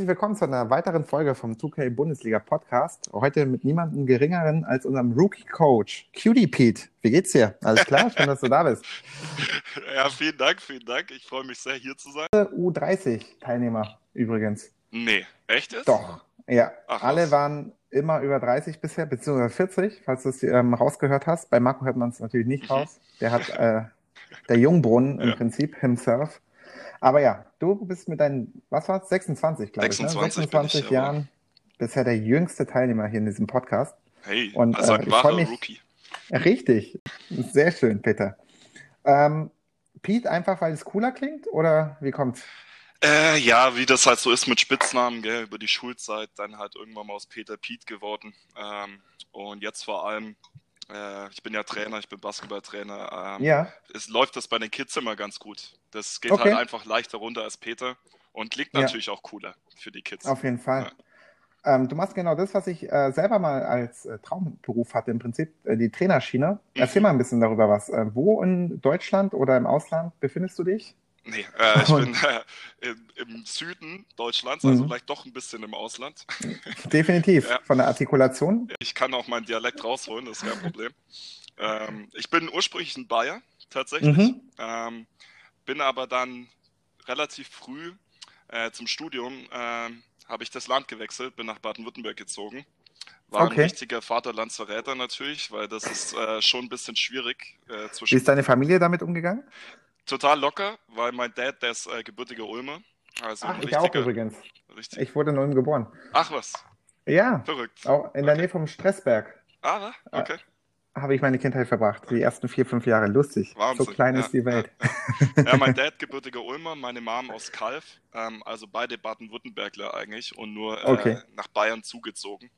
Herzlich willkommen zu einer weiteren Folge vom 2K Bundesliga Podcast. Heute mit niemandem geringeren als unserem Rookie Coach, Cutie Pete. Wie geht's dir? Alles klar? Schön, dass du da bist. Ja, vielen Dank, vielen Dank. Ich freue mich sehr, hier zu sein. U30-Teilnehmer übrigens. Nee, echt jetzt? Doch. Ja, Ach, alle waren immer über 30 bisher, beziehungsweise 40, falls du es ähm, rausgehört hast. Bei Marco hört man es natürlich nicht Mhm. raus. Der hat äh, der Jungbrunnen im Ja. Prinzip, himself. Aber ja, du bist mit deinen, was war's? 26, glaube ich, ne? 26 bin ich, 26. Jahren bisher der jüngste Teilnehmer hier in diesem Podcast. Hey, Und, also äh, ein freu wahrer mich- Rookie. Richtig. Sehr schön, Peter. Ähm, Pete einfach, weil es cooler klingt? Oder wie kommt's? Äh, ja, wie das halt so ist mit Spitznamen, gell, über die Schulzeit, dann halt irgendwann mal aus Peter Piet geworden. Ähm, und jetzt vor allem, äh, ich bin ja Trainer, ich bin Basketballtrainer. Ähm, Ja, Es läuft das bei den Kids immer ganz gut. Das geht Okay. halt einfach leichter runter als Peter und klingt Ja. natürlich auch cooler für die Kids. auf jeden Fall. Ähm, du machst genau das, was ich äh, selber mal als äh, Traumberuf hatte, im Prinzip äh, die Trainerschiene. Erzähl Mhm. mal ein bisschen darüber was. Äh, wo in Deutschland oder im Ausland befindest du dich? Nee, äh, ich bin äh, im, im Süden Deutschlands, also Mhm. vielleicht doch ein bisschen im Ausland. Definitiv. Ja. Von der Artikulation. Ich kann auch meinen Dialekt rausholen, das ist kein Problem. Ähm, ich bin ursprünglich ein Bayer, tatsächlich. Mhm. Ähm, bin aber dann relativ früh äh, zum Studium, ähm, habe ich das Land gewechselt, bin nach Baden-Württemberg gezogen. War Okay. ein richtiger Vaterlandsverräter natürlich, weil das ist äh, schon ein bisschen schwierig äh, Wie zwischen ist deine Familie damit umgegangen? Total locker, weil mein Dad, der ist äh, gebürtiger Ulmer. Also Ach, ich auch übrigens. richtig. Ich wurde in Ulm geboren. Ach was, Ja, verrückt. auch in der Okay. Nähe vom Stressberg Ah, okay. habe ich meine Kindheit verbracht. Die ersten vier, fünf Jahre. Lustig. Wahnsinn. So klein ja, ist die Welt. Ja, ja. ja, mein Dad gebürtiger Ulmer, meine Mom aus Kalf, ähm, also beide Baden-Württembergler eigentlich und nur äh, Okay. nach Bayern zugezogen.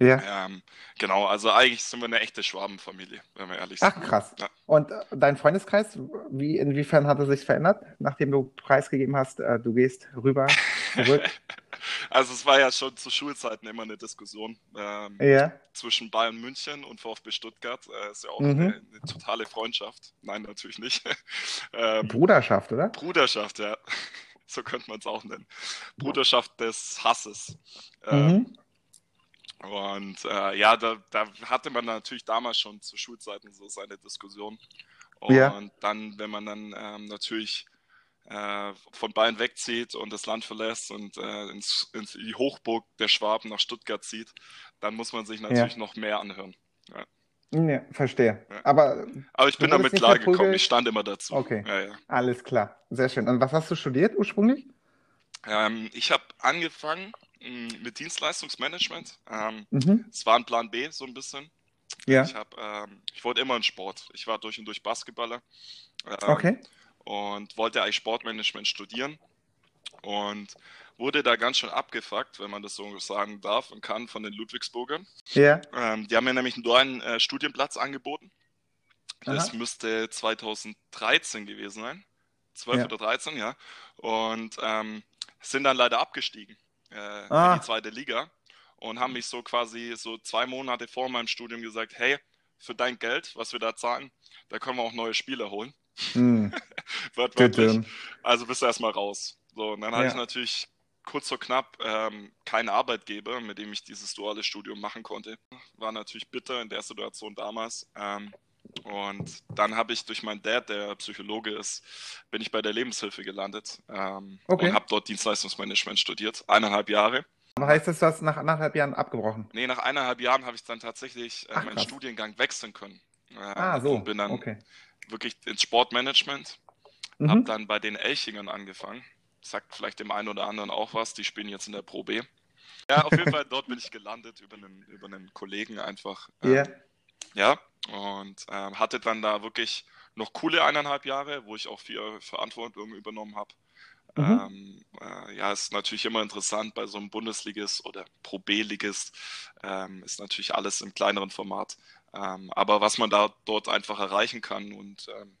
Ja. Ähm, genau, also eigentlich sind wir eine echte Schwabenfamilie, wenn wir ehrlich sind. Ach, krass. Ja. Und äh, dein Freundeskreis, wie, inwiefern hat er sich verändert, nachdem du preisgegeben hast, äh, du gehst rüber, zurück? Also es war ja schon zu Schulzeiten immer eine Diskussion ähm, ja. zwischen Bayern München und VfB Stuttgart. Äh, ist ja auch Mhm. eine, eine totale Freundschaft. Nein, natürlich nicht. ähm, Bruderschaft, oder? Bruderschaft, ja. So könnte man es auch nennen. Bruderschaft des Hasses. Ähm, Mhm. Und äh, ja, da, da hatte man natürlich damals schon zu Schulzeiten so seine Diskussion. Und Ja. dann, wenn man dann ähm, natürlich äh, von Bayern wegzieht und das Land verlässt und äh, ins, ins, in die Hochburg der Schwaben nach Stuttgart zieht, dann muss man sich natürlich noch mehr anhören. Ja, verstehe. Ja. Aber Aber ich bin damit klargekommen, ich stand immer dazu. Okay. Ja, ja. alles klar. Sehr schön. Und was hast du studiert ursprünglich? Ähm, ich habe angefangen mit Dienstleistungsmanagement. Ähm, Mhm. es war ein Plan B so ein bisschen. Ja. Ich, hab, ähm, ich wollte immer in Sport. Ich war durch und durch Basketballer. Ähm, Okay. Und wollte eigentlich Sportmanagement studieren. Und wurde da ganz schön abgefuckt, wenn man das so sagen darf und kann, von den Ludwigsburgern. Ja. Ähm, die haben mir nämlich einen dualen äh, Studienplatz angeboten. Das Aha. müsste 2013 gewesen sein. 12 Ja. oder 13, ja. Und ähm, sind dann leider abgestiegen äh, Ah. in die zweite Liga und haben mich so quasi so zwei Monate vor meinem Studium gesagt, hey, für dein Geld, was wir da zahlen, da können wir auch neue Spieler holen. Tütüm. Also bist du erstmal raus. So, und dann hatte Ja. ich natürlich kurz vor knapp ähm, keinen Arbeitgeber, mit dem ich dieses duale Studium machen konnte. War natürlich bitter in der Situation damals. Ähm, und dann habe ich durch meinen Dad, der Psychologe ist, bin ich bei der Lebenshilfe gelandet ähm, Okay. und habe dort Dienstleistungsmanagement studiert, eineinhalb Jahre. Aber heißt das, du hast nach anderthalb Jahren abgebrochen? Nee, nach eineinhalb Jahren habe ich dann tatsächlich äh, Ach, meinen krass. Studiengang wechseln können. Äh, Ah, so. Und bin dann Okay. wirklich ins Sportmanagement Mhm. dann bei den Elchingern angefangen. Sagt vielleicht dem einen oder anderen auch was. Die spielen jetzt in der Pro B. Ja, auf jeden Fall dort bin ich gelandet über einen, über einen Kollegen einfach. Ähm, Ja. Ja, und ähm, hatte dann da wirklich noch coole eineinhalb Jahre, wo ich auch viel Verantwortung übernommen habe. Mhm. Ähm, äh, ja, ist natürlich immer interessant bei so einem Bundesligist oder Pro B-Ligist, ähm, ist natürlich alles im kleineren Format. Ähm, aber was man da dort einfach erreichen kann und ähm,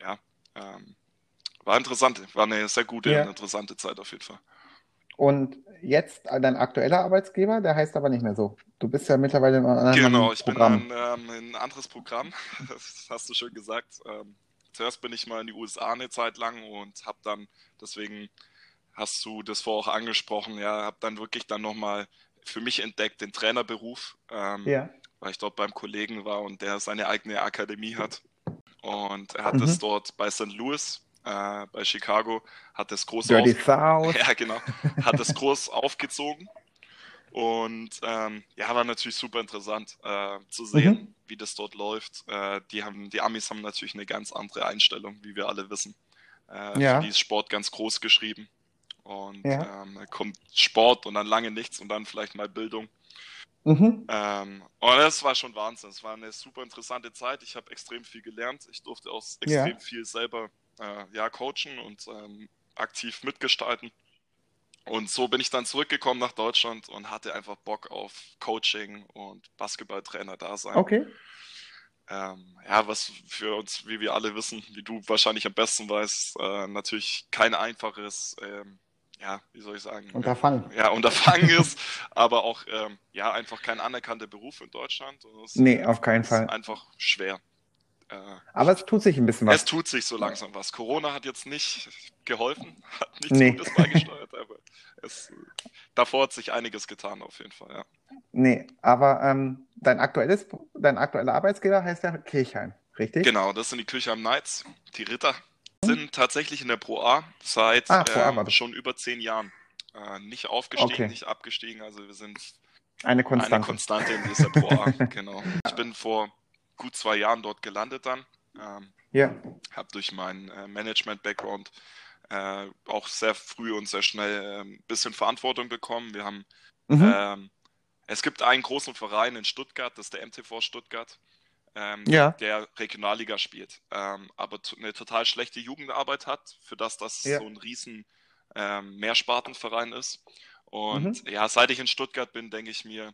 ja, ähm, war interessant, war eine sehr gute Ja. und interessante Zeit auf jeden Fall. Und jetzt dein aktueller Arbeitsgeber, der heißt aber nicht mehr so. Du bist ja mittlerweile in einem anderen Genau, ich bin Programm. ein, ähm, ein anderes Programm, das hast du schön gesagt. Ähm, zuerst bin ich mal in die USA eine Zeit lang und habe dann, deswegen hast du das vorher auch angesprochen, ja, habe dann wirklich dann nochmal für mich entdeckt den Trainerberuf, ähm, Ja. weil ich dort beim Kollegen war und der seine eigene Akademie hat. Und er hat Mhm. es dort bei St. Louis, äh, bei Chicago, hat es groß auf, ja, genau. Hat es groß aufgezogen. Und ähm, ja, war natürlich super interessant äh, zu sehen, Mhm. wie das dort läuft. Äh, die, haben, die Amis haben natürlich eine ganz andere Einstellung, wie wir alle wissen. Äh, Ja. Für die ist Sport ganz groß geschrieben. Und Ja. ähm, da kommt Sport und dann lange nichts und dann vielleicht mal Bildung. Mhm. Ähm, und das war schon Wahnsinn. Es war eine super interessante Zeit. Ich habe extrem viel gelernt. Ich durfte auch Ja. extrem viel selber äh, ja, coachen und ähm, aktiv mitgestalten. Und so bin ich dann zurückgekommen nach Deutschland und hatte einfach Bock auf Coaching und Basketballtrainer da sein. Okay. Ähm, ja, was für uns, wie wir alle wissen, wie du wahrscheinlich am besten weißt, äh, natürlich kein einfaches, ähm, ja, wie soll ich sagen, Unterfangen. ja, Unterfangen ist, aber auch ähm, ja einfach kein anerkannter Beruf in Deutschland. Und Nee, auf keinen ist Fall. einfach schwer. Äh, Aber es tut sich ein bisschen es was. tut sich so langsam was. Corona hat jetzt nicht geholfen, hat nichts Nee. Gutes beigesteuert, aber es, davor hat sich einiges getan auf jeden Fall. Ja. Nee, aber ähm, dein aktuelles, dein aktueller Arbeitsgeber heißt ja Kirchheim, richtig? Genau, das sind die Kirchheim Knights, die Ritter. Sind tatsächlich in der Pro A seit Ah, Pro A ähm, schon über zehn Jahren. Äh, nicht aufgestiegen, Okay. nicht abgestiegen, also wir sind Eine Konstante. Eine Konstante in dieser Pro A, genau. Ich bin vor gut zwei Jahren dort gelandet dann. Ähm, Ja. habe durch meinen äh, Management-Background äh, auch sehr früh und sehr schnell ein bisschen Verantwortung bekommen. Wir haben, Mhm. ähm, es gibt einen großen Verein in Stuttgart, das ist der MTV Stuttgart, ähm, Ja. der Regionalliga spielt, ähm, aber eine total schlechte Jugendarbeit hat, für das das Ja. so ein riesen ähm, Mehrspartenverein ist. Und Mhm. ja, seit ich in Stuttgart bin, denke ich mir,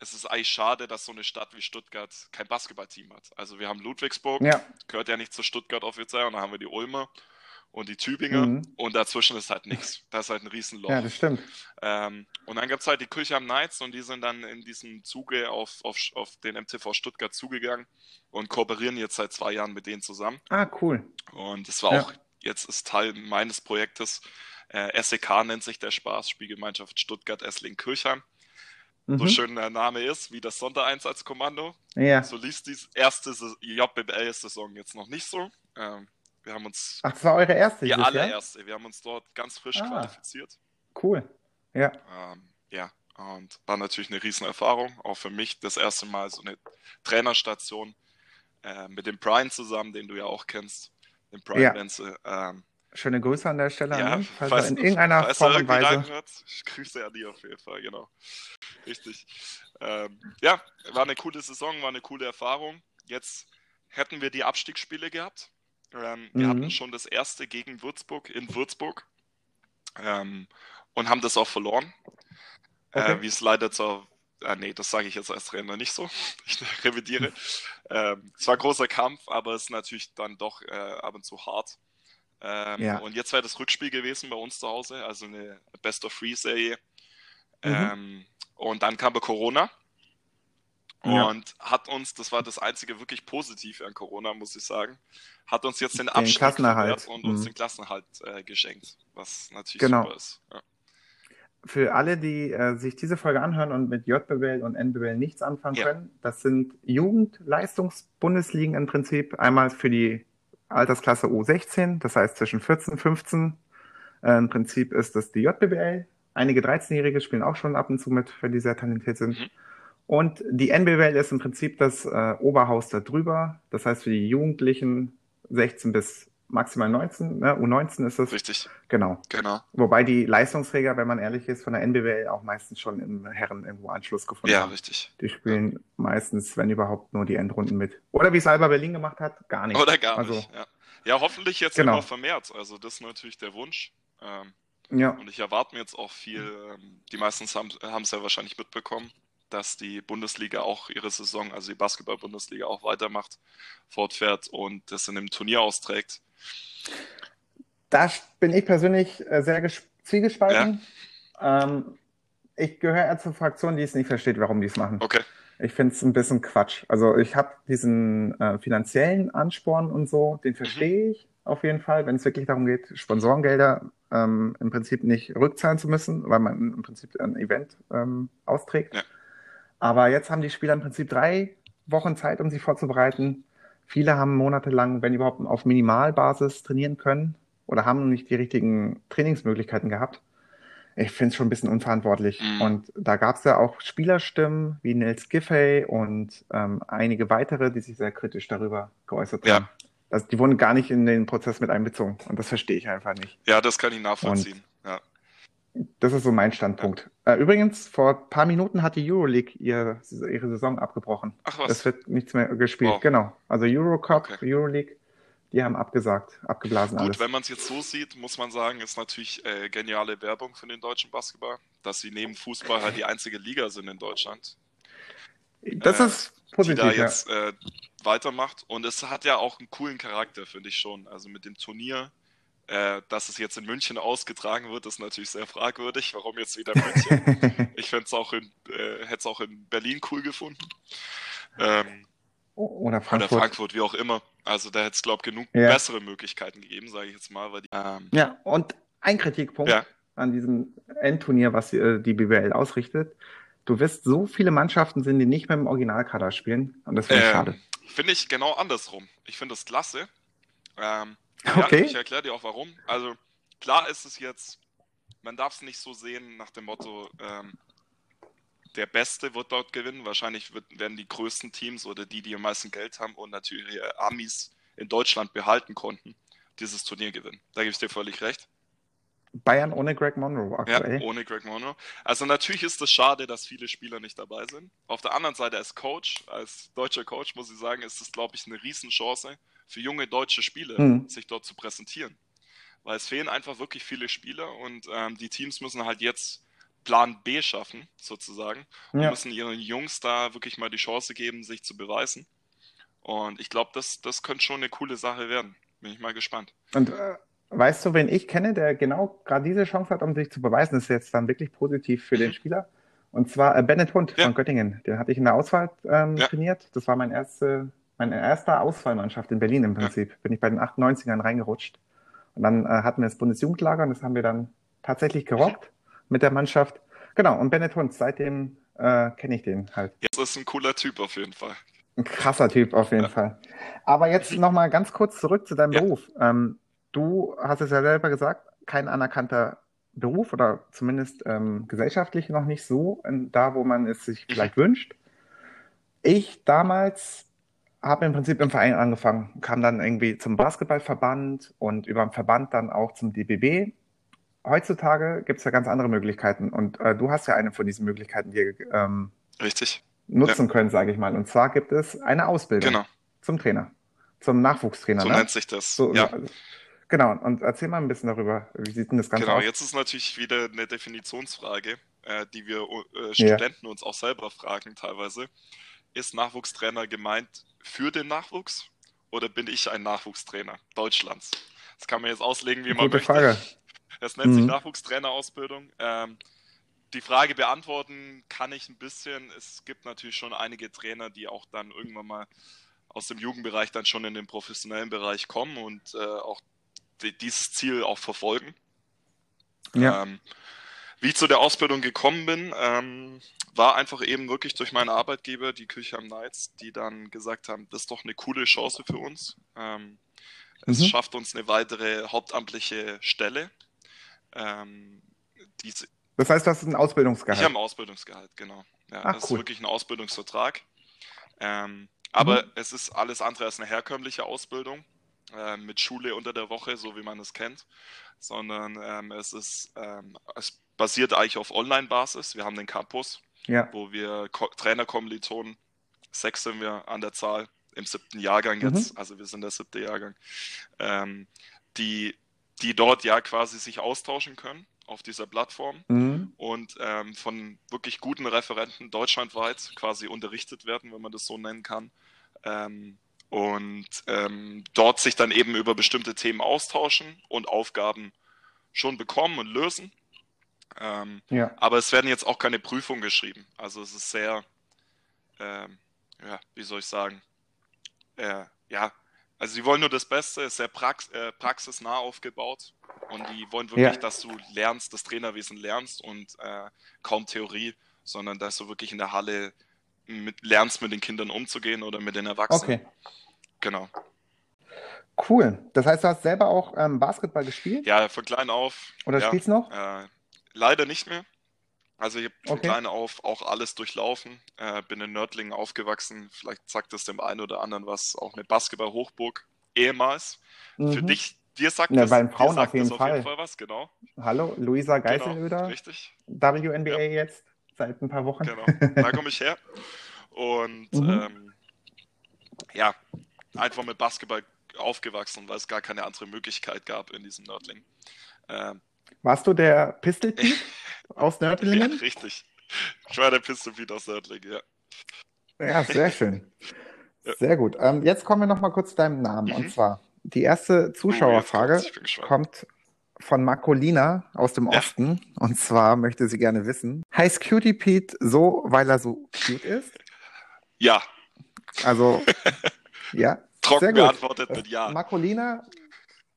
es ist eigentlich schade, dass so eine Stadt wie Stuttgart kein Basketballteam hat. Also wir haben Ludwigsburg, Ja. gehört ja nicht zu Stuttgart offiziell, und dann haben wir die Ulmer und die Tübinger Mhm. und dazwischen ist halt nichts. Da ist halt ein Riesenloch. Ja, das stimmt. Ähm, und dann gab es halt die Kirchheim Knights und die sind dann in diesem Zuge auf, auf, auf den MTV Stuttgart zugegangen und kooperieren jetzt seit zwei Jahren mit denen zusammen. Ah, cool. Und es war Ja. auch, jetzt ist Teil meines Projektes, äh, SEK nennt sich der Spaß, Spielgemeinschaft Stuttgart-Essling-Kirchheim. So Mhm. schön der Name ist, wie das Sondereinsatzkommando. Ja. So liest die erste JBL-Saison jetzt noch nicht so. Ähm, wir haben uns, Ach, das war eure erste die allererste, wir haben uns dort ganz frisch Ah. qualifiziert. Cool. Ja. Ähm, ja, und war natürlich eine Riesenerfahrung, auch für mich das erste Mal so eine Trainerstation äh, mit dem Brian zusammen, den du ja auch kennst, den Brian Ja. Wenzel. Ähm, Schöne Grüße an der Stelle ja, an falls er in irgendeiner falls Form und Weise. ich grüße an die auf jeden Fall, genau. Richtig. Ähm, ja, war eine coole Saison, war eine coole Erfahrung. Jetzt hätten wir die Abstiegsspiele gehabt. Ähm, wir Mhm. hatten schon das erste gegen Würzburg in Würzburg ähm, und haben das auch verloren. Okay. Äh, wie es leider zur. Ah, nee, das sage ich jetzt als Trainer nicht so. Ich revidiere. ähm, es war ein großer Kampf, aber es ist natürlich dann doch äh, ab und zu hart. Ähm, Ja. Und jetzt wäre das Rückspiel gewesen bei uns zu Hause, also eine Best of Three Serie. Mhm. Ähm, und dann kam Corona Ja. und hat uns, das war das einzige wirklich Positive an Corona, muss ich sagen, hat uns jetzt den, Den verwehrt und uns Mhm. den Klassenerhalt äh, geschenkt, was natürlich Genau. super ist. Ja. Für alle, die äh, sich diese Folge anhören und mit JBL und NBL nichts anfangen können, das sind Jugendleistungsbundesligen im Prinzip. Einmal für die Altersklasse U16, das heißt zwischen 14 und 15. Äh, Im Prinzip ist das die JBL. Einige 13-Jährige spielen auch schon ab und zu mit, wenn die sehr talentiert sind. Mhm. Und die NBL ist im Prinzip das äh, Oberhaus da drüber. Das heißt für die Jugendlichen 16 bis maximal 19, ne? U19 ist es. Richtig, Genau. genau. Wobei die Leistungsträger, wenn man ehrlich ist, von der NBWL auch meistens schon im Herren irgendwo Anschluss gefunden Ja, haben. richtig. Die spielen meistens, wenn überhaupt, nur die Endrunden mit. Oder wie es Alba Berlin gemacht hat, gar nicht. Oder gar also, nicht. Ja. ja, hoffentlich jetzt Genau. immer vermehrt. Also das ist natürlich der Wunsch. Ähm, Ja, und ich erwarte mir jetzt auch viel. Ähm, die meisten haben es ja wahrscheinlich mitbekommen, dass die Bundesliga auch ihre Saison, also die Basketball-Bundesliga auch weitermacht, fortfährt und das in einem Turnier austrägt. Da bin ich persönlich äh, sehr ges- zwiegespalten. Ähm, ich gehöre eher zur Fraktion, die es nicht versteht, warum die es machen. Okay. Ich finde es ein bisschen Quatsch. Also ich habe diesen äh, finanziellen Ansporn und so, den verstehe ich auf jeden Fall, wenn es wirklich darum geht, Sponsorengelder ähm, im Prinzip nicht rückzahlen zu müssen, weil man im Prinzip ein Event ähm, austrägt. Ja. Aber jetzt haben die Spieler im Prinzip drei Wochen Zeit, um sich vorzubereiten. Viele haben monatelang, wenn überhaupt, auf Minimalbasis trainieren können oder haben nicht die richtigen Trainingsmöglichkeiten gehabt. Ich finde es schon ein bisschen unverantwortlich. Mhm. Und da gab es ja auch Spielerstimmen wie Nils Giffey und ähm, einige weitere, die sich sehr kritisch darüber geäußert Ja. haben. Also die wurden gar nicht in den Prozess mit einbezogen. Und das verstehe ich einfach nicht. Ja, das kann ich nachvollziehen. Ja. Das ist so mein Standpunkt. Äh, übrigens, vor ein paar Minuten hat die Euroleague ihr, ihre Saison abgebrochen. Ach was. Es wird nichts mehr gespielt. Wow. Genau. Also Eurocup, Okay. Euroleague, die haben abgesagt, abgeblasen Gut, alles. wenn man es jetzt so sieht, muss man sagen, ist natürlich äh, geniale Werbung für den deutschen Basketball, dass sie neben Fußball halt die einzige Liga sind in Deutschland, Das äh, ist die da positiv, ja. jetzt äh, weitermacht. Und es hat ja auch einen coolen Charakter, finde ich schon. Also mit dem Turnier, äh, dass es jetzt in München ausgetragen wird, ist natürlich sehr fragwürdig. Warum jetzt wieder München? ich fände es auch in, äh, hätte es auch in Berlin cool gefunden. Ähm, Oder oder Frankfurt. Frankfurt, wie auch immer. Also da hätte es, glaube ich, genug Ja. bessere Möglichkeiten gegeben, sage ich jetzt mal. Weil die, ähm, Ja, und ein Kritikpunkt Ja. an diesem Endturnier, was äh, die BWL ausrichtet. Du wirst so viele Mannschaften sind, die nicht mehr im Originalkader spielen. Und das finde ich Ähm, schade. Finde ich genau andersrum. Ich finde das klasse. Ähm, Okay. ja, ich erkläre dir auch warum. Also klar ist es jetzt, man darf es nicht so sehen nach dem Motto, ähm, der Beste wird dort gewinnen. Wahrscheinlich wird, werden die größten Teams oder die, die am meisten Geld haben und natürlich ihre Amis in Deutschland behalten konnten, dieses Turnier gewinnen. Da gebe ich dir völlig recht. Bayern ohne Greg Monroe Ja, aktuell. ohne Greg Monroe. Also natürlich ist es schade, dass viele Spieler nicht dabei sind. Auf der anderen Seite als Coach, als deutscher Coach muss ich sagen, ist es, glaube ich, eine Riesenchance für junge deutsche Spieler, Mhm. sich dort zu präsentieren. Weil es fehlen einfach wirklich viele Spieler und ähm, die Teams müssen halt jetzt Plan B schaffen, sozusagen. Und Ja. müssen ihren Jungs da wirklich mal die Chance geben, sich zu beweisen. Und ich glaube, das, das könnte schon eine coole Sache werden. Bin ich mal gespannt. Und äh, weißt du, wen ich kenne, der genau gerade diese Chance hat, um sich zu beweisen, das ist jetzt dann wirklich positiv für den Mhm. Spieler. Und zwar äh, Bennett Hund Ja. von Göttingen. Den hatte ich in der Auswahl ähm, Ja. trainiert. Das war mein erste, meine erste Auswahlmannschaft in Berlin im Ja. Prinzip. Bin ich bei den 98ern reingerutscht. Und dann äh, hatten wir das Bundesjugendlager und das haben wir dann tatsächlich gerockt mit der Mannschaft. Genau, und Bennett Hund, seitdem äh, kenne ich den halt. Jetzt ist ein cooler Typ auf jeden Fall. Ein krasser Typ auf jeden Ja. Fall. Aber jetzt nochmal ganz kurz zurück zu deinem Ja. Beruf. Ähm, du hast es ja selber gesagt, kein anerkannter Beruf oder zumindest ähm, gesellschaftlich noch nicht so da, wo man es sich vielleicht wünscht. Ich damals habe im Prinzip im Verein angefangen, kam dann irgendwie zum Basketballverband und über den Verband dann auch zum DBB. Heutzutage gibt es ja ganz andere Möglichkeiten und äh, du hast ja eine von diesen Möglichkeiten dir ähm, Richtig. nutzen können, sage ich mal. Und zwar gibt es eine Ausbildung Genau. zum Trainer, zum Nachwuchstrainer. So ne? nennt sich das. So, ja. Genau. Und erzähl mal ein bisschen darüber. Wie sieht denn das Ganze Genau, aus? jetzt ist natürlich wieder eine Definitionsfrage, äh, die wir äh. Studenten uns auch selber fragen teilweise. Ist Nachwuchstrainer gemeint für den Nachwuchs oder bin ich ein Nachwuchstrainer Deutschlands? Das kann man jetzt auslegen, wie man Gute möchte. Frage. Es nennt sich Mhm. Nachwuchstrainerausbildung. Ähm, die Frage beantworten kann ich ein bisschen. Es gibt natürlich schon einige Trainer, die auch dann irgendwann mal aus dem Jugendbereich dann schon in den professionellen Bereich kommen und äh, auch dieses Ziel auch verfolgen. Ja. Ähm, wie ich zu der Ausbildung gekommen bin, ähm, war einfach eben wirklich durch meine Arbeitgeber, die Küche am Knights, die dann gesagt haben, das ist doch eine coole Chance für uns. Ähm, es Mhm. schafft uns eine weitere hauptamtliche Stelle. Ähm, diese, Das heißt, du hast ein ich Ausbildungsgehalt. habe ein Ausbildungsgehalt, genau. Ja, Ach, das ist cool. wirklich ein Ausbildungsvertrag. Ähm, aber Mhm. es ist alles andere als eine herkömmliche Ausbildung. Äh, mit Schule unter der Woche, so wie man es kennt, sondern ähm, es ist, ähm, es basiert eigentlich auf Online-Basis. Wir haben den Campus, Ja. wo wir Ko Trainerkommilitonen, sechs sind wir an der Zahl, im siebten Jahrgang Mhm. jetzt, also wir sind der siebte Jahrgang, ähm, die, die dort ja quasi sich austauschen können auf dieser Plattform Mhm. und ähm, von wirklich guten Referenten deutschlandweit quasi unterrichtet werden, wenn man das so nennen kann. Ähm, und ähm, dort sich dann eben über bestimmte Themen austauschen und Aufgaben schon bekommen und lösen. Ähm, Ja. aber es werden jetzt auch keine Prüfungen geschrieben. Also es ist sehr, ähm, ja, wie soll ich sagen, äh, ja, also sie wollen nur das Beste, ist sehr prax äh, praxisnah aufgebaut und die wollen wirklich, Ja. dass du lernst, das Trainerwesen lernst und äh, kaum Theorie, sondern dass du wirklich in der Halle mit, lernst, mit den Kindern umzugehen oder mit den Erwachsenen. Okay. Genau. Cool. Das heißt, du hast selber auch ähm, Basketball gespielt? Ja, von klein auf. Oder ja, spielst noch? Äh, leider nicht mehr. Also ich habe von Okay. klein auf auch alles durchlaufen. Äh, bin in Nördlingen aufgewachsen. Vielleicht sagt das dem einen oder anderen was. Auch eine Basketball-Hochburg ehemals. Für Mhm. dich, dir sagt Ja, das, bei den dir Frauen sagt auf jeden das Fall. auf jeden Fall was, genau. Hallo, Luisa Genau, Geiselöder, richtig. WNBA Ja. jetzt seit ein paar Wochen. Genau. Da komme ich her. Und Mhm. ähm, ja, einfach mit Basketball aufgewachsen, weil es gar keine andere Möglichkeit gab in diesem Nördling. Ähm, Warst du der Pistol aus ja, Nördlingen? richtig. Ich war der Pistol aus Nördlingen, ja. Ja, sehr schön. Ja. Sehr gut. Ähm, jetzt kommen wir noch mal kurz zu deinem Namen. Und Mhm. zwar, die erste Zuschauerfrage Oh, bin gespannt. kommt von Marcolina aus dem Ja. Osten. Und zwar möchte sie gerne wissen, heißt Cutie Pete so, weil er so cute ist? Ja, Also, ja, sehr trocken gut. beantwortet mit Ja. Marcolina,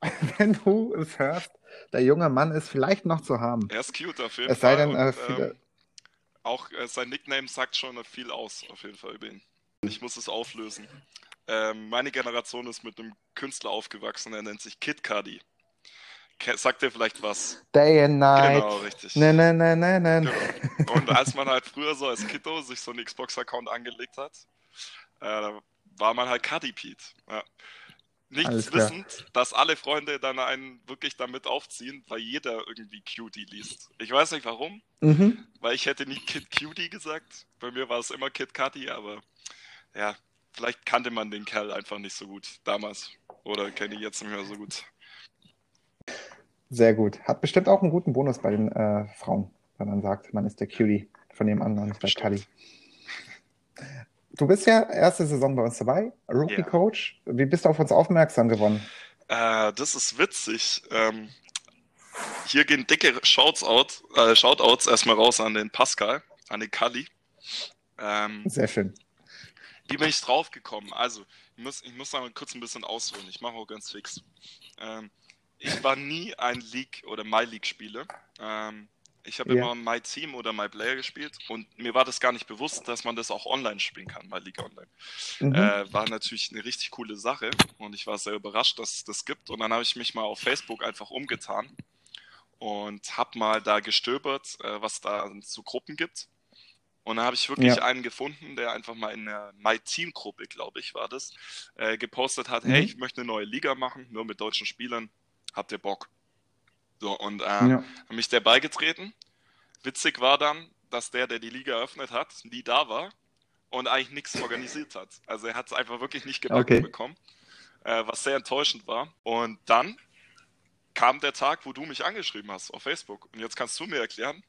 wenn du es hörst, der junge Mann ist vielleicht noch zu haben. Er ist cute auf jeden Es sei Fall. denn, äh, und, viele- ähm, auch äh, sein Nickname sagt schon viel aus, auf jeden Fall über ihn. Ich muss es auflösen. Ähm, meine Generation ist mit einem Künstler aufgewachsen, er nennt sich Kid Cudi. Sagt dir vielleicht was? Day and Night. Genau, richtig. Ne, ne, ne, ne, ne. Genau. Und als man halt früher so als Kiddo sich so einen Xbox-Account angelegt hat, äh, war man halt Cuddy Pete. Ja. Nichts wissend, dass alle Freunde dann einen wirklich damit aufziehen, weil jeder irgendwie Cutie liest. Ich weiß nicht warum, Mhm. weil ich hätte nie Kid Cutie gesagt. Bei mir war es immer Kid Cudi, aber ja, vielleicht kannte man den Kerl einfach nicht so gut damals. Oder kenne ich jetzt nicht mehr so gut. Sehr gut. Hat bestimmt auch einen guten Bonus bei den äh, Frauen, wenn man sagt, man ist der Cutie von dem anderen, nicht der. Cuddy. Du bist ja erste Saison bei uns dabei, Rookie Ja. Coach. Wie bist du auf uns aufmerksam geworden? Äh, das ist witzig. Ähm, hier gehen dicke Shouts out, äh, Shoutouts erstmal raus an den Pascal, an den Kali. Ähm, Sehr schön. wie bin ich draufgekommen? Also, ich muss, ich muss mal kurz ein bisschen ausholen. Ich mache auch ganz fix. Ähm, ich war nie ein League- oder My-League-Spieler. Ähm, ich habe Ja. immer My Team oder My Player gespielt und mir war das gar nicht bewusst, dass man das auch online spielen kann, My League Online. Mhm. Äh, war natürlich eine richtig coole Sache und ich war sehr überrascht, dass es das gibt. Und dann habe ich mich mal auf Facebook einfach umgetan und habe mal da gestöbert, äh, was da so Gruppen gibt. Und dann habe ich wirklich Ja. einen gefunden, der einfach mal in der My Team Gruppe, glaube ich, war das, äh, gepostet hat, Mhm. hey, ich möchte eine neue Liga machen, nur mit deutschen Spielern. Habt ihr Bock? So, und äh, ja. habe mich der beigetreten. Witzig war dann, dass der, der die Liga eröffnet hat, nie da war und eigentlich nichts organisiert hat. Also er hat es einfach wirklich nicht gebacken Okay. bekommen, äh, was sehr enttäuschend war. Und dann kam der Tag, wo du mich angeschrieben hast auf Facebook. Und jetzt kannst du mir erklären,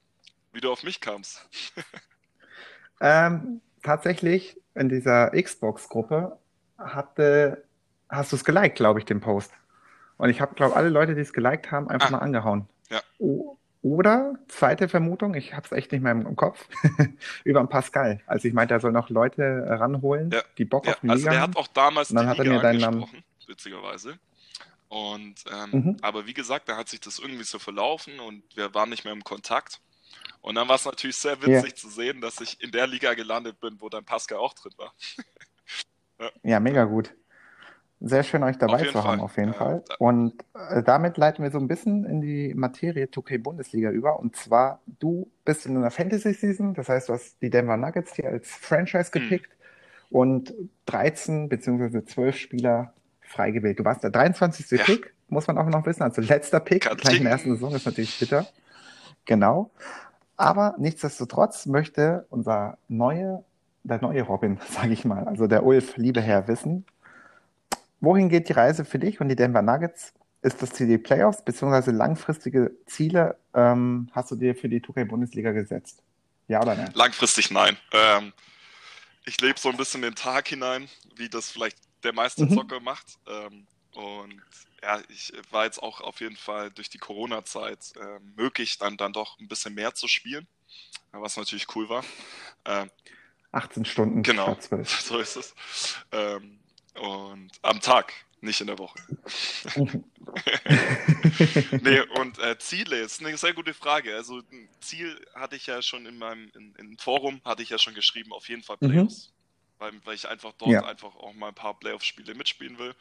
wie du auf mich kamst. Ähm, tatsächlich in dieser Xbox-Gruppe hatte, hast du es geliked, glaube ich, den Post. Und ich habe, glaube alle Leute, die es geliked haben, einfach Ah. mal angehauen. Ja. Oder, zweite Vermutung, ich habe es echt nicht mehr im, Kopf, über den Pascal. Als ich meinte, er soll noch Leute ranholen, Ja. die Bock Ja, auf die also Liga der haben. hat auch damals die hat er Liga mir deinen Namen- angesprochen, witzigerweise. Und ähm, Mhm. aber wie gesagt, da hat sich das irgendwie so verlaufen und wir waren nicht mehr im Kontakt. Und dann war es natürlich sehr witzig zu sehen, dass ich in der Liga gelandet bin, wo dann Pascal auch drin war. Ja, mega gut. Sehr schön, euch dabei zu haben, Fall. auf jeden Ja, Fall. Und äh, damit leiten wir so ein bisschen in die Materie 2K Bundesliga über. Und zwar, du bist in einer Fantasy-Season, das heißt, du hast die Denver Nuggets hier als Franchise Mhm. gepickt und 13 beziehungsweise 12 Spieler frei gewählt. Du warst der 23. Ja. Pick, muss man auch noch wissen. Also letzter Pick Katting. gleich in der ersten Saison ist natürlich bitter. Genau. Aber nichtsdestotrotz möchte unser neue, der neue Robin, sage ich mal, also der Ulf, liebe Herr, wissen, wohin geht die Reise für dich und die Denver Nuggets? Ist das Ziel die Playoffs, beziehungsweise langfristige Ziele ähm, hast du dir für die 2K-Bundesliga gesetzt? Ja oder nein? Langfristig nein. Ähm, ich lebe so ein bisschen den Tag hinein, wie das vielleicht der meiste Mhm. Zocker macht. Ähm, und ja, ich war jetzt auch auf jeden Fall durch die Corona-Zeit äh, möglich, dann, dann doch ein bisschen mehr zu spielen, was natürlich cool war. Ähm, 18 Stunden Genau. statt 12. so ist es. Ähm, und am Tag, nicht in der Woche. nee, und äh, Ziele ist eine sehr gute Frage. Also ein Ziel hatte ich ja schon in meinem in, im Forum, hatte ich ja schon geschrieben, auf jeden Fall Mhm. Playoffs. Weil, weil ich einfach dort Ja. einfach auch mal ein paar Playoff-Spiele mitspielen will.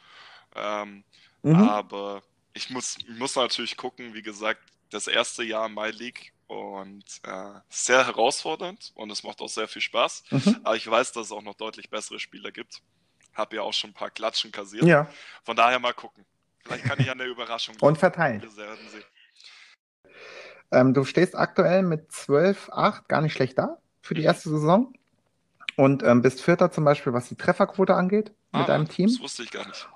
Ähm, Mhm. aber ich muss, muss natürlich gucken, wie gesagt, das erste Jahr My League und äh, sehr herausfordernd und es macht auch sehr viel Spaß. Mhm. Aber ich weiß, dass es auch noch deutlich bessere Spieler gibt. Hab ja auch schon ein paar Klatschen kassiert. Ja, Von daher mal gucken. Vielleicht kann ich an der Überraschung und verteilen. Ähm, du stehst aktuell mit 12,8 gar nicht schlecht da für die Mhm. erste Saison. Und ähm, bist Vierter zum Beispiel, was die Trefferquote angeht, mit Ah, deinem Team. Das wusste ich gar nicht.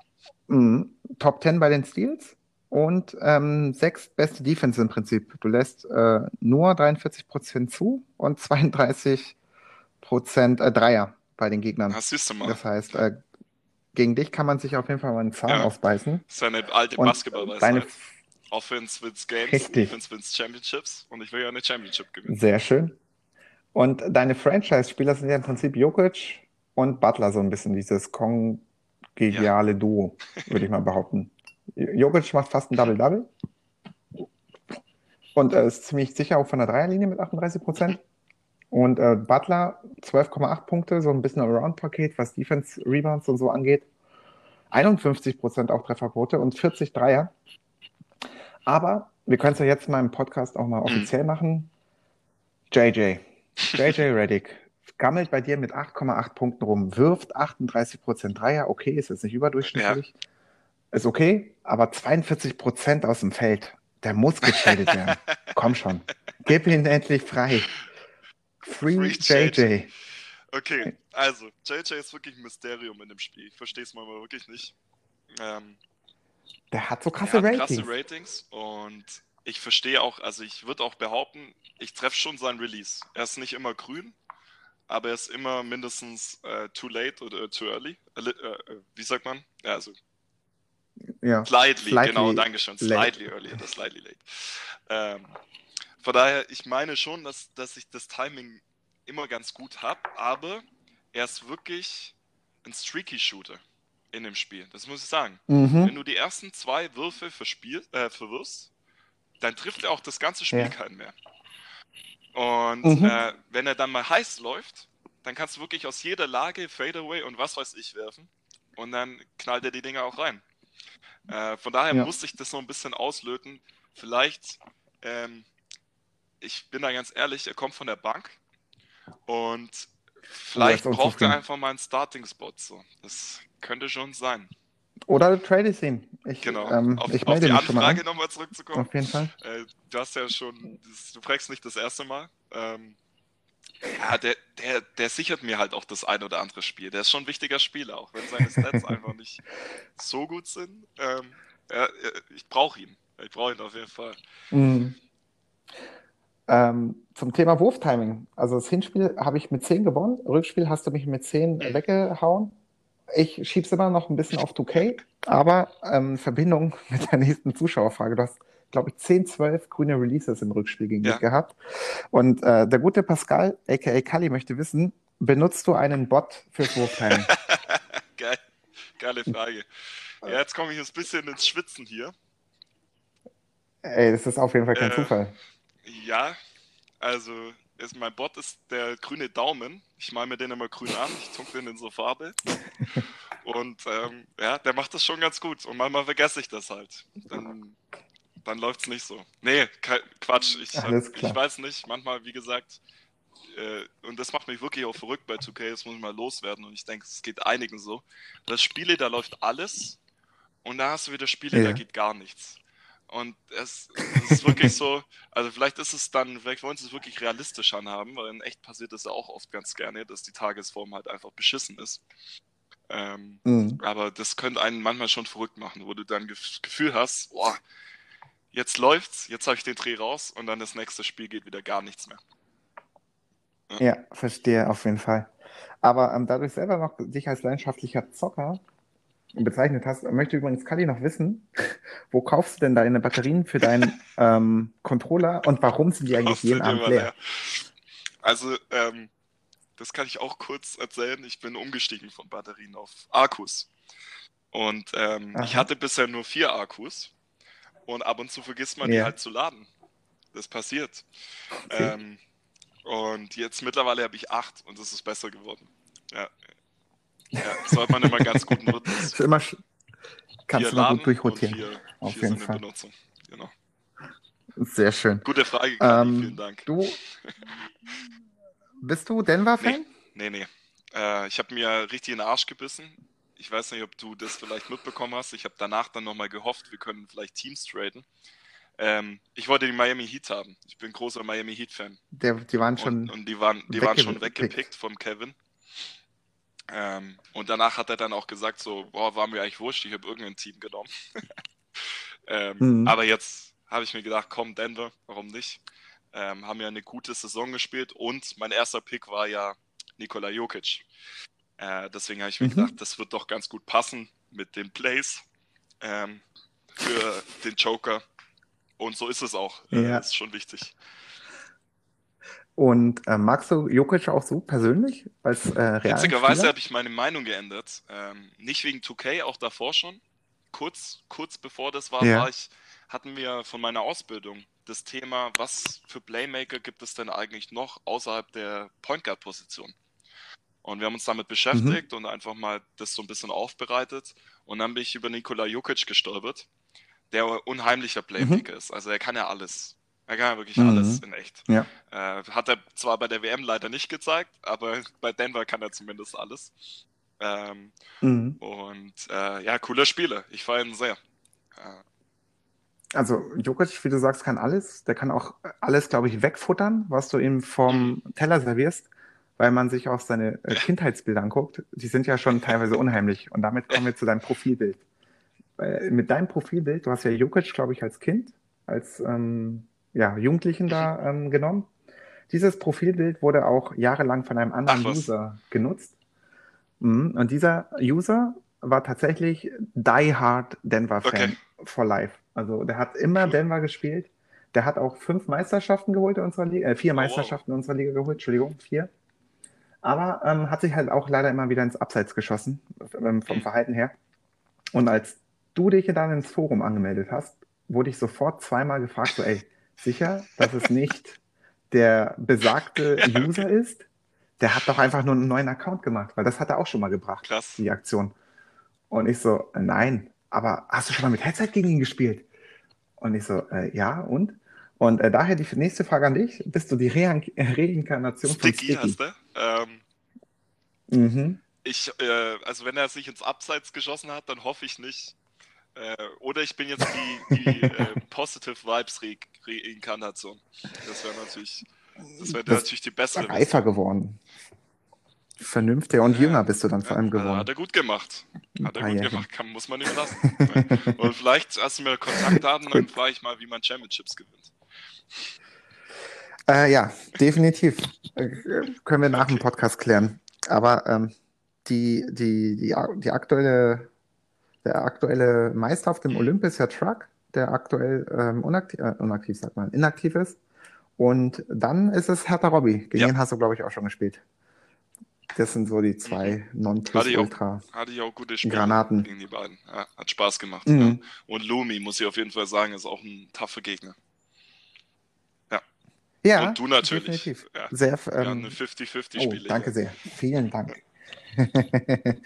Mhm. Top 10 bei den Steals und ähm, sechs beste Defense im Prinzip. Du lässt äh, nur 43% zu und 32% äh, Dreier bei den Gegnern. Das siehst du mal. Das heißt, äh, gegen dich kann man sich auf jeden Fall mal einen Zahn Ja. ausbeißen. Das ist eine alte Basketballweisheit. deine, Offense wins Games, Richtig. Defense wins Championships und ich will ja eine Championship gewinnen. sehr schön. Und deine Franchise-Spieler sind ja im Prinzip Jokic und Butler, so ein bisschen dieses kongeniale Duo, würde ich mal behaupten. Jokic macht fast ein Double-Double und äh, ist ziemlich sicher auch von der Dreierlinie mit 38 Prozent. Und äh, Butler 12,8 Punkte, so ein bisschen Around-Paket, was Defense, Rebounds und so angeht. 51 Prozent auch Trefferquote und 40 Dreier. Aber wir können es ja jetzt mal im Podcast auch mal offiziell machen. JJ, JJ Reddick gammelt bei dir mit 8,8 Punkten rum, wirft 38 Prozent Dreier. Okay, ist jetzt nicht überdurchschnittlich. Ist okay, aber 42 Prozent aus dem Feld. Der muss getradet werden. Komm schon. Gib ihn endlich frei. Free, Free JJ. Okay, also, JJ ist wirklich ein Mysterium in dem Spiel. Ich verstehe es manchmal wirklich nicht. Ähm, Der hat so krasse hat Ratings. krasse Ratings und ich verstehe auch, also ich würde auch behaupten, ich treffe schon seinen Release. Er ist nicht immer grün, aber er ist immer mindestens äh, too late oder too early. Äh, äh, äh, wie sagt man? Ja, also Ja. Slightly, Slightly genau, Dankeschön. late. Slightly early, das slightly late. Ähm, von daher, ich meine schon, dass, dass ich das Timing immer ganz gut habe, aber er ist wirklich ein streaky Shooter in dem Spiel. Das muss ich sagen. Mhm. Wenn du die ersten zwei Würfe verspielst, äh, verwirfst, dann trifft er auch das ganze Spiel Ja. keinen mehr. Und Mhm. äh, wenn er dann mal heiß läuft, dann kannst du wirklich aus jeder Lage Fadeaway und was weiß ich werfen. Und dann knallt er die Dinger auch rein. Äh, von daher Ja. musste ich das noch ein bisschen auslöten. Vielleicht, ähm, ich bin da ganz ehrlich, er kommt von der Bank und vielleicht ist braucht er einfach mal einen Starting-Spot. So. Das könnte schon sein. Oder du tradest ihn. Ich, Genau. ähm, auf, ich auf die. Anfrage An. nochmal zurückzukommen. Auf jeden Fall. Äh, du hast ja schon, das, du fragst nicht das erste Mal. Ähm, ja, der, der, der sichert mir halt auch das ein oder andere Spiel. Der ist schon ein wichtiger Spieler, auch wenn seine Stats einfach nicht so gut sind. Ähm, er, ich brauche ihn. Ich brauche ihn auf jeden Fall. Mhm. Ähm, zum Thema Wurftiming. Also das Hinspiel habe ich mit 10 gewonnen. Rückspiel hast du mich mit 10 Mhm. weggehauen. Ich schieb's immer noch ein bisschen auf 2K, aber ähm, Verbindung mit der nächsten Zuschauerfrage. Du hast, glaube ich, 10, 12 grüne Releases im Rückspiel gegen Ja. mich gehabt. Und äh, der gute Pascal, aka Kali, möchte wissen, benutzt du einen Bot fürs Wurftiming? Geil. Geile Frage. Ja, jetzt komme ich ein bisschen ins Schwitzen hier. Ey, das ist auf jeden Fall kein Äh, Zufall. Ja, also ist, mein Bot ist der grüne Daumen. Ich male mir den immer grün an, ich tunke den in so Farbe. Und ähm, ja, der macht das schon ganz gut. Und manchmal vergesse ich das halt. Dann, dann läuft es nicht so. Nee, Quatsch. Ich, ich weiß nicht. Manchmal, wie gesagt, äh, und das macht mich wirklich auch verrückt bei 2K, das muss ich mal loswerden. Und ich denke, es geht einigen so. Das Spiele, da läuft alles. und da hast du wieder Spiele, da Ja. geht gar nichts. Und es, es ist wirklich so, also vielleicht ist es dann, vielleicht wollen sie es wirklich realistisch anhaben, weil in echt passiert es ja auch oft ganz gerne, dass die Tagesform halt einfach beschissen ist. Ähm, Mhm. aber das könnte einen manchmal schon verrückt machen, wo du dann das Gefühl hast, boah, jetzt läuft's, jetzt habe ich den Dreh raus und dann das nächste Spiel geht wieder gar nichts mehr. Ja, verstehe auf jeden Fall. Aber ähm, da du selber noch dich als leidenschaftlicher Zocker bezeichnet hast, möchte übrigens Kali noch wissen, wo kaufst du denn deine Batterien für deinen ähm, Controller und warum sind die eigentlich jeden Abend leer? leer? Also, ähm, das kann ich auch kurz erzählen. Ich bin umgestiegen von Batterien auf Akkus. Und ähm, ich hatte bisher nur vier Akkus. Und ab und zu vergisst man die Ja. halt zu laden. Das passiert. Okay. Ähm, und jetzt mittlerweile habe ich acht und es ist besser geworden. Ja. Ja, so hat man immer ganz guten Rhythmus. Ist immer, kannst du mal gut durchrotieren. Vier, Auf vier jeden Fall. Genau. Sehr schön. Gute Frage, Kali, Ähm, vielen Dank. Du, bist du Denver-Fan? Nee, nee. Äh, ich habe mir richtig in den Arsch gebissen. Ich weiß nicht, ob du das vielleicht mitbekommen hast. Ich habe danach dann nochmal gehofft, wir können vielleicht Teams traden. Ähm, ich wollte die Miami Heat haben. Ich bin großer Miami Heat-Fan. Die waren schon. Und, und die waren, die waren schon weggepickt. weggepickt vom Kevin. Ähm, und danach hat er dann auch gesagt, so, boah, war mir eigentlich wurscht, ich habe irgendein Team genommen. ähm, Mhm. Aber jetzt habe ich mir gedacht, komm, Denver, warum nicht? Ähm, haben ja eine gute Saison gespielt und mein erster Pick war ja Nikola Jokic. Äh, deswegen habe ich mir Mhm. gedacht, das wird doch ganz gut passen mit den Plays ähm, für den Joker. Und so ist es auch. Äh, Ja. ist schon wichtig. Und äh, magst du Jokic auch so persönlich als äh, realen Witzigerweise habe ich meine Meinung geändert. Ähm, nicht wegen 2K, auch davor schon. Kurz, kurz bevor das war, Ja. war ich, hatten wir von meiner Ausbildung das Thema, was für Playmaker gibt es denn eigentlich noch außerhalb der Point Guard Position? Und wir haben uns damit Mhm. beschäftigt und einfach mal das so ein bisschen aufbereitet. Und dann bin ich über Nikola Jokic gestolpert, der unheimlicher Playmaker ist. Also er kann ja alles. Er kann ja wirklich Mhm. alles in echt. Ja. Äh, hat er zwar bei der WM leider nicht gezeigt, aber bei Denver kann er zumindest alles. Ähm, Mhm. und äh, ja, cooler Spieler. Ich feiere ihn sehr. Äh, Also Jokic, wie du sagst, kann alles. Der kann auch alles, glaube ich, wegfuttern, was du ihm vom Teller servierst, weil man sich auch seine äh, Kindheitsbilder anguckt. Die sind ja schon teilweise unheimlich. Und damit kommen wir zu deinem Profilbild. Weil mit deinem Profilbild, du hast ja Jokic, glaube ich, als Kind, als ähm, ja, Jugendlichen da ähm, genommen. Dieses Profilbild wurde auch jahrelang von einem anderen Ach. User genutzt. Mhm. Und dieser User war tatsächlich Die Hard Denver-Fan Okay. for life. Also der hat immer Cool. Denver gespielt. Der hat auch fünf Meisterschaften geholt in unserer Liga, äh, vier Oh, wow. Meisterschaften in unserer Liga geholt, Entschuldigung, vier. Aber ähm, hat sich halt auch leider immer wieder ins Abseits geschossen, ähm, vom Mhm. Verhalten her. Und als du dich dann ins Forum angemeldet hast, wurde ich sofort zweimal gefragt, so, ey, sicher, dass es nicht der besagte. User ist? Der hat doch einfach nur einen neuen Account gemacht, weil das hat er auch schon mal gebracht, krass. die Aktion. Und ich so, äh, nein, aber hast du schon mal mit Headset gegen ihn gespielt? Und ich so, äh, ja, und? Und äh, daher die nächste Frage an dich. Bist du die Re Reinkarnation von Sticky Sticky? heißt er. Ähm, Mhm. ich, äh, also wenn er sich ins Abseits geschossen hat, dann hoffe ich nicht. Äh, oder ich bin jetzt die, die äh, Positive Vibes Reinkarnation. Das wäre natürlich, das wäre natürlich die bessere. Reifer geworden. Vernünftiger und Ja, jünger bist du dann vor allem Ja, geworden. Hat er gut gemacht. Hat er gut Jährchen. gemacht, kann, muss man ihm lassen. Und vielleicht hast du mir Kontaktdaten, dann frage ich mal, wie man Championships gewinnt. Äh, ja, definitiv. Äh, können wir nach dem Okay. Podcast klären. Aber ähm, die, die, die, die aktuelle, der aktuelle Meister auf dem Mhm. Olymp ist ja Truck, der aktuell ähm, unaktiv, äh, unaktiv, sagt man, inaktiv ist. Und dann ist es Hertha Robby. Gegen Ja. den hast du, glaube ich, auch schon gespielt. Das sind so die zwei Mhm. Hatte ich auch. Non-Plus-Ultra. Hatte ich auch gute Spiele Granaten. gegen die beiden. Ja, hat Spaß gemacht. Mhm. Ja. Und Lumi, muss ich auf jeden Fall sagen, ist auch ein taffer Gegner. Ja, Und du natürlich. definitiv. Ja. Sehr, Ja, ähm, eine 50-50 Oh, danke sehr. Vielen Dank.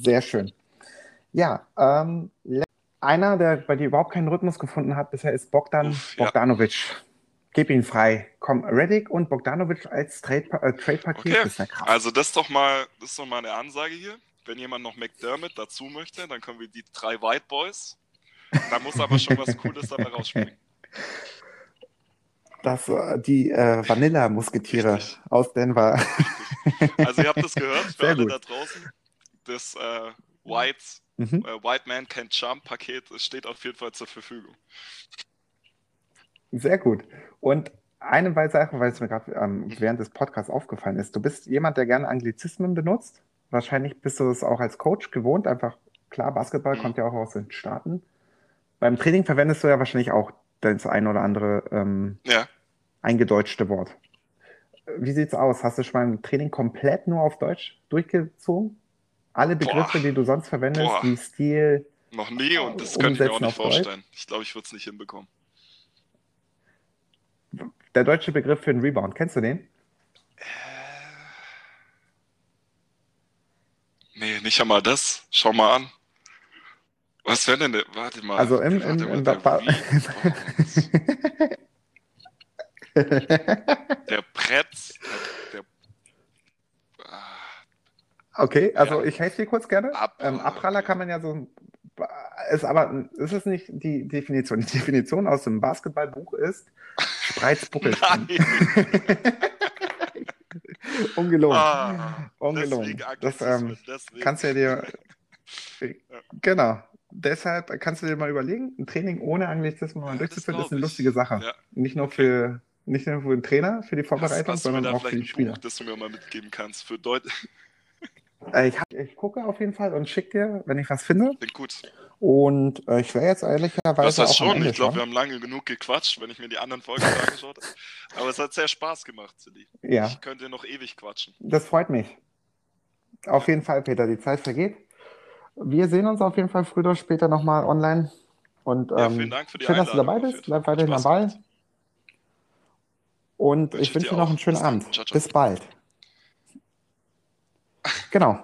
sehr schön. Ja, ähm, einer, der bei dir überhaupt keinen Rhythmus gefunden hat bisher, ist Bogdan Uff, ja. Bogdanovic. Gib ihn frei. Komm, Reddick und Bogdanovic als Trade- äh, Trade-Paket Okay, ist ja krass. Also das ist doch mal, das ist doch mal eine Ansage hier. wenn jemand noch McDermott dazu möchte, dann können wir die drei White Boys. Da muss aber schon was Cooles dabei rausspringen. Das, äh, die äh, Vanilla-Musketiere Richtig. aus Denver. Also ihr habt das gehört, für Sehr alle gut. da draußen. Das äh, White, Mhm. äh, White Man Can't Jump Paket es steht auf jeden Fall zur Verfügung. Sehr gut. Und eine weitere Sache, weil es mir gerade ähm, Mhm. während des Podcasts aufgefallen ist. Du bist jemand, der gerne Anglizismen benutzt. Wahrscheinlich bist du es auch als Coach gewohnt. Einfach klar, Basketball Mhm. kommt ja auch aus den Staaten. Beim Training verwendest du ja wahrscheinlich auch das ein oder andere ähm, Ja, eingedeutschte Wort. Wie sieht's aus? Hast du schon mal ein Training komplett nur auf Deutsch durchgezogen? Alle Begriffe, Boah. die du sonst verwendest, Boah. wie Stil, noch nie und das könnte ich mir auch nicht auf Deutsch? vorstellen. Ich glaube, ich würde es nicht hinbekommen. der deutsche Begriff für einen Rebound, kennst du den? Nee, nicht einmal das. Schau mal an. Was wäre denn der? Warte mal. Also im, warte im, mal, im der. Der Pretz. Der, Okay, also Ja. ich helfe dir kurz gerne. Abpraller, Ähm, Abpraller kann man ja so. Ist aber ist es nicht die Definition? Die Definition aus dem Basketballbuch ist Spreizbuckelspringen. nein. Ungelogen. Ah, Ungelogen. Das ähm, kannst du ja dir. Genau. Deshalb kannst du dir mal überlegen, ein Training ohne Anglizismen mal Ja, durchzuführen, ist eine ich. lustige Sache. Ja. Nicht nur für nicht nur für den Trainer, für die Vorbereitung, sondern auch für die Spieler. Buch, das du mir mal mitgeben kannst? Für Deutsch. Äh, ich, hab, ich gucke auf jeden Fall und schicke dir, wenn ich was finde. Klingt gut. Und äh, ich wäre jetzt ehrlicherweise Was heißt schon? Ich glaube, wir haben lange genug gequatscht, wenn ich mir die anderen Folgen angeschaut habe. Aber es hat sehr Spaß gemacht, Silly. Ja, Ich könnte noch ewig quatschen. das freut mich. Auf jeden Fall, Peter, die Zeit vergeht. Wir sehen uns auf jeden Fall früher oder später nochmal online. Und Ja, ähm, vielen Dank für die schön, dass du dabei bist. Bleib weiterhin am Ball. Und ich ich wünsche dir noch einen schönen Bis. Abend. Ciao, ciao. Bis bald. Genau.